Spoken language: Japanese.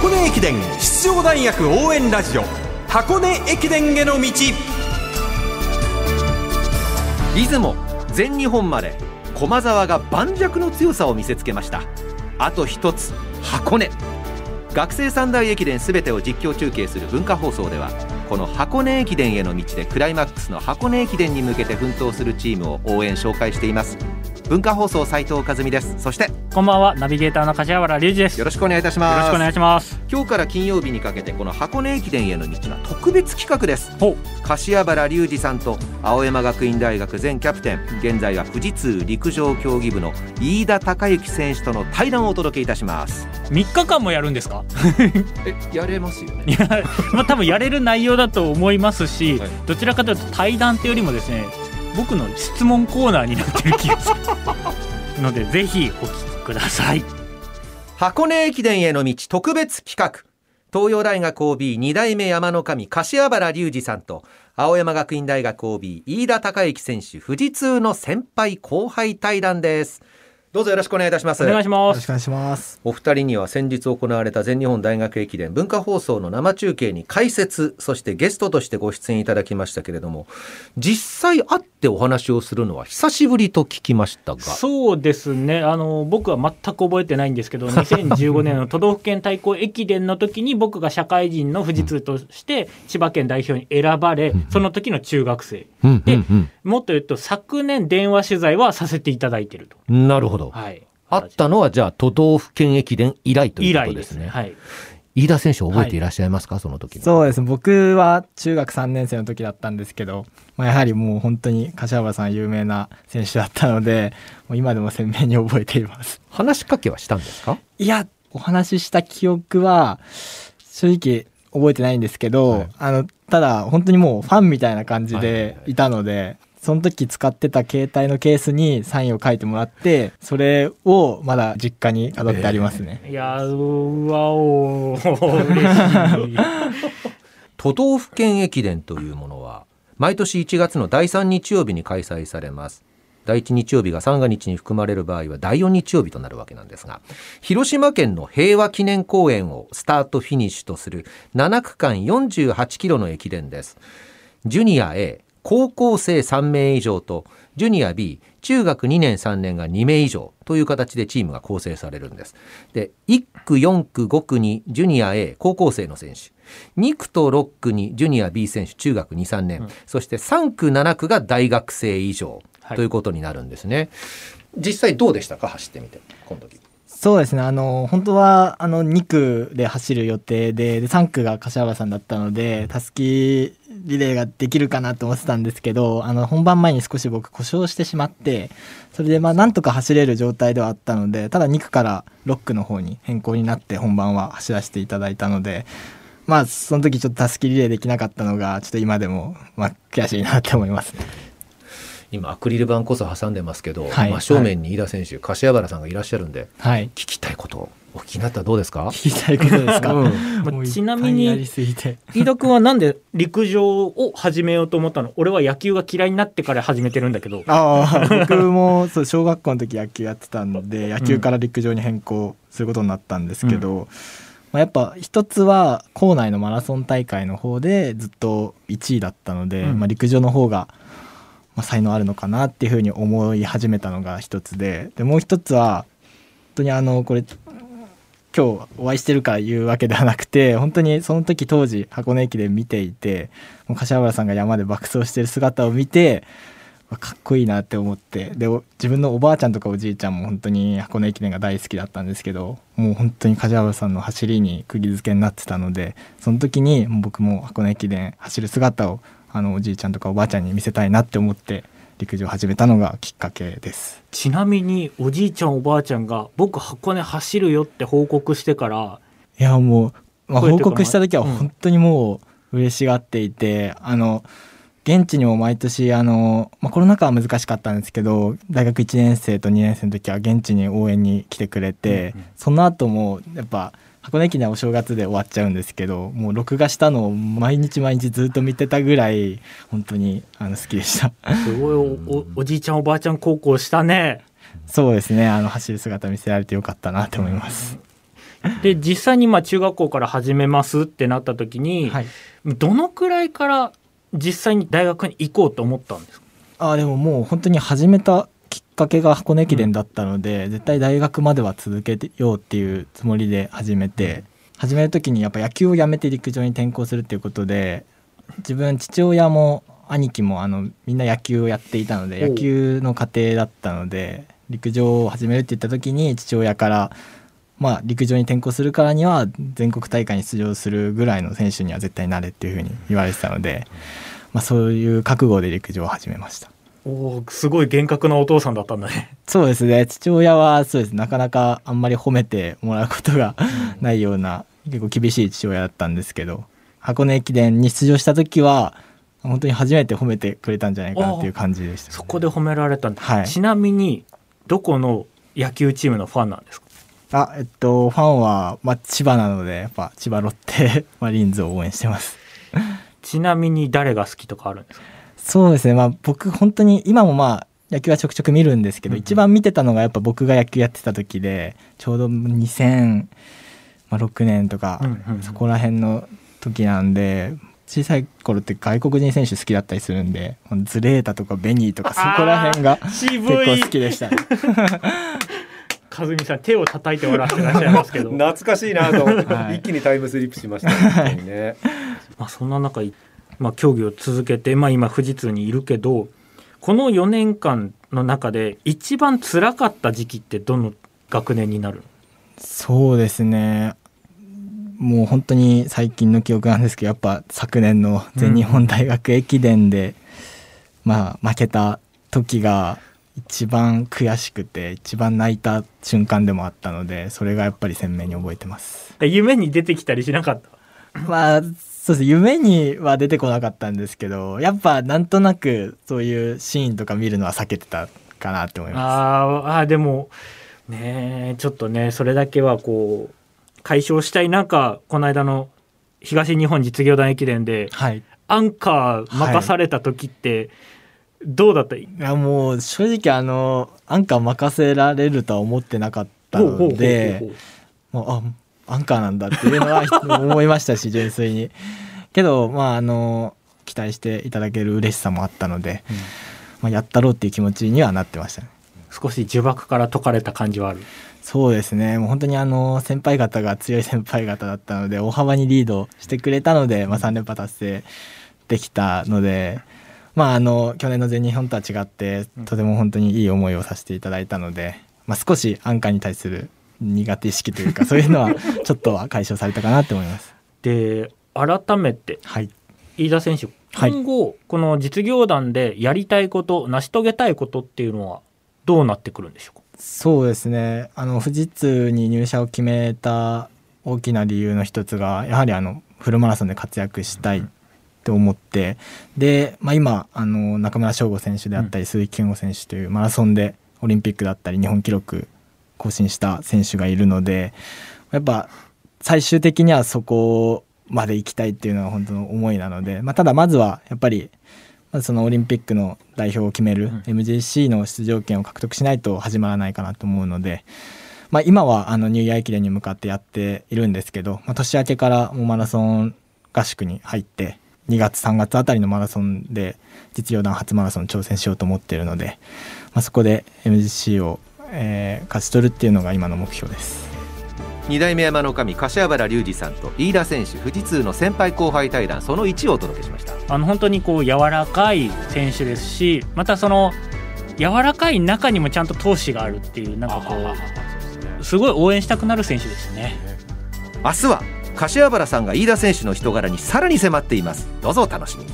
箱根駅伝出場大学応援ラジオ。箱根駅伝への道。出雲全日本まで駒澤が盤石の強さを見せつけました。あと一つ箱根。学生三大駅伝すべてを実況中継する文化放送ではこの箱根駅伝への道でクライマックスの箱根駅伝に向けて奮闘するチームを応援紹介しています。文化放送斉藤和美です。そしてこんばんは。ナビゲーターの柏原隆二です。よろしくお願いいたします。よろしくお願いします。今日から金曜日にかけてこの箱根駅伝への道は特別企画です。柏原隆二さんと青山学院大学前キャプテン。現在は富士通陸上競技部の飯田孝之選手との対談をお届けいたします。3日間もやるんですか？えやれますよね。まあ、多分やれる内容だと思いますし、はい、どちらかというと対談っていうよりもですね僕の質問コーナーになってる気がするのでぜひお聞きください箱根駅伝への道特別企画東洋大学 OB2 代目山の神柏原隆二さんと青山学院大学 OB 飯田孝之選手富士通の先輩後輩対談ですどうぞよろしくお願いいたします。お願いします。よろしくお願いします。お二人には先日行われた全日本大学駅伝文化放送の生中継に解説、そしてゲストとしてご出演いただきましたけれども、実際会ってお話をするのは久しぶりと聞きましたが。そうですね。あの僕は全く覚えてないんですけど、2015年の都道府県対抗駅伝の時に僕が社会人の富士通として千葉県代表に選ばれ、その時の中学生。で、もっと言うと昨年電話取材はさせていただいてると。なるほど。はい。あったのは、じゃあ、都道府県駅伝以来ということですね。すはい。飯田選手覚えていらっしゃいますか、はい、その時そうです。僕は中学3年生の時だったんですけど、まあ、やはりもう本当に柏原さん有名な選手だったのでもう今でも鮮明に覚えています。話しかけはしたんですか？いやお話しした記憶は正直覚えてないんですけど、はい、あのただ本当にもうファンみたいな感じでい。たので、その時使ってた携帯のケースにサインを書いてもらってそれをまだ実家に飾ってありますね、えー、いやうわお都道府県駅伝というものは毎年1月の第3日曜日に開催されます。第1日曜日が三が日に含まれる場合は第4日曜日となるわけなんですが広島県の平和記念公園をスタートフィニッシュとする7区間48キロの駅伝です。ジュニア A 高校生3名以上とジュニア B 中学2年3年が2名以上という形でチームが構成されるんです。で1区4区5区にジュニア A 高校生の選手。2区と6区にジュニア B 選手中学23年、うん、そして3区7区が大学生以上ということになるんですね、はい、実際どうでしたか？走ってみて。この時そうですね。あの本当はあの2区で走る予定でで3区が柏原さんだったのでたすきリレーができるかなと思ってたんですけどあの本番前に少し僕故障してしまってそれでまあなんとか走れる状態ではあったのでただ2区から6区の方に変更になって本番は走らせていただいたのでまあその時ちょっとたすきリレーできなかったのがちょっと今でもまあ悔しいなって思いますね。今アクリル板こそ挟んでますけど、はい、真正面に飯田選手、はい、柏原さんがいらっしゃるんで、はい、聞きたいことお聞きになったらどうですか？聞きたいことですか、うん、ちなみに飯田君はなんで陸上を始めようと思ったの？俺は野球が嫌いになってから始めてるんだけど。ああ僕もそう小学校の時野球やってたので野球から陸上に変更することになったんですけど、うん。まあ、やっぱ一つは校内のマラソン大会の方でずっと1位だったので、うん、まあ、陸上の方がまあ、才能あるのかなっていうふうに思い始めたのが一つででもう一つは本当にあのこれ今日お会いしてるから言うわけではなくて本当にその時当時箱根駅伝見ていてもう柏原さんが山で爆走してる姿を見てかっこいいなって思ってで自分のおばあちゃんとかおじいちゃんも本当に箱根駅伝が大好きだったんですけどもう本当に柏原さんの走りに釘付けになってたのでその時に僕も箱根駅伝走る姿をあのおじいちゃんとかおばあちゃんに見せたいなって思って陸上始めたのがきっかけです。ちなみにおじいちゃんおばあちゃんが僕箱根走るよって報告してからいやもう、まあ、報告した時は本当にもう嬉しがっていて、うん、あの現地にも毎年あの、まあ、コロナ禍は難しかったんですけど大学1年生と2年生の時は現地に応援に来てくれて、うんうん、その後もやっぱ箱根駅伝お正月で終わっちゃうんですけどもう録画したのを毎日毎日ずっと見てたぐらい本当にあの好きでした。すごいおおじいちゃんおばあちゃん高校したね。そうですね。あの走る姿見せられてよかったなと思います、で実際にまあ中学校から始めますってなった時に、はい。どのくらいから実際に大学に行こうと思ったんですか？あでももう本当に始めたきっかけが箱根駅伝だったので、絶対大学までは続けてようっていうつもりで始めて、始める時にやっぱ野球をやめて陸上に転向するっていうことで自分父親も兄貴もあのみんな野球をやっていたので野球の家庭だったので陸上を始めるって言った時に父親からまあ陸上に転向するからには全国大会に出場するぐらいの選手には絶対なれっていうふうに言われてたので、まあ、そういう覚悟で陸上を始めました。おーすごい厳格なお父さんだったんだね。そうですね。父親はそうですなかなかあんまり褒めてもらうことがないような結構厳しい父親だったんですけど箱根駅伝に出場した時は本当に初めて褒めてくれたんじゃないかなっていう感じでした、そこで褒められたんだ、はい。ちなみにどこの野球チームのファンなんですか？あえっとファンは、まあ、千葉なのでやっぱ千葉ロッテマリーンズを応援してます。ちなみに誰が好きとかあるんですか？そうですね。まあ僕本当に今もまあ野球はちょくちょく見るんですけど、うんうん。一番見てたのがやっぱ僕が野球やってた時でちょうど2006年とか、そこら辺の時なんで小さい頃って外国人選手好きだったりするんでズレータとかベニーとかそこら辺が渋結構い好きでした。ね。和美さん手を叩いて笑ってらっしゃいますけど。懐かしいなと思って、はい。一気にタイムスリップしましたね。ね。まあ、そんな中、まあ、競技を続けて、まあ、今富士通にいるけどこの4年間の中で一番辛かった時期ってどの学年になるそうですね。もう本当に最近の記憶なんですけどやっぱ昨年の全日本大学駅伝で、まあ負けた時が一番悔しくて一番泣いた瞬間でもあったのでそれがやっぱり鮮明に覚えてます。夢に出てきたりしなかった？まあそうです。ね夢には出てこなかったんですけどやっぱなんとなくそういうシーンとか見るのは避けてたかなって思います。あーあーでもねえちょっとねそれだけはこう解消したい中この間の東日本実業団駅伝ではい。アンカー任された時ってどうだった、い。やもう正直あのアンカー任せられるとは思ってなかったのでもうあアンカーなんだっていうのは思いましたし純粋に。けどまああの期待していただける嬉しさもあったので、まあ、やったろうっていう気持ちにはなってましたね。少し呪縛から解かれた感じはある。そうですね。もう本当にあの先輩方が強い先輩方だったので大幅にリードしてくれたので、まあ、3連覇達成できたのでまああの去年の全日本とは違ってとても本当にいい思いをさせていただいたので、まあ、少しアンカーに対する苦手意識というかそういうのはちょっとは解消されたかなって思います。で改めてはい。飯田選手はい。今後この実業団でやりたいこと成し遂げたいことっていうのはどうなってくるんでしょうか？そうですね。あの富士通に入社を決めた大きな理由の一つがやはりあのフルマラソンで活躍したいと思ってで、まあ、今あの中村翔吾選手であったり鈴木健吾選手というマラソンでオリンピックだったり日本記録更新した選手がいるのでやっぱ最終的にはそこまで行きたいっていうのが本当の思いなので、まあ、ただまずはやっぱりまずそのオリンピックの代表を決める MGC の出場権を獲得しないと始まらないかなと思うので、まあ、今はあのニューイヤー駅伝に向かってやっているんですけど、まあ、年明けからもうマラソン合宿に入って2月3月あたりのマラソンで実業団初マラソンに挑戦しようと思っているので、まあ、そこで MGC を、えー勝ち取るっていうのが今の目標です。二代目山の神柏原隆二さんと飯田選手富士通の先輩後輩対談その1をお届けしました。あの本当にこう柔らかい選手ですしまたその柔らかい中にもちゃんと闘志があるっていうなんかこうすごい応援したくなる選手ですね。明日は柏原さんが飯田選手の人柄にさらに迫っています。どうぞお楽しみに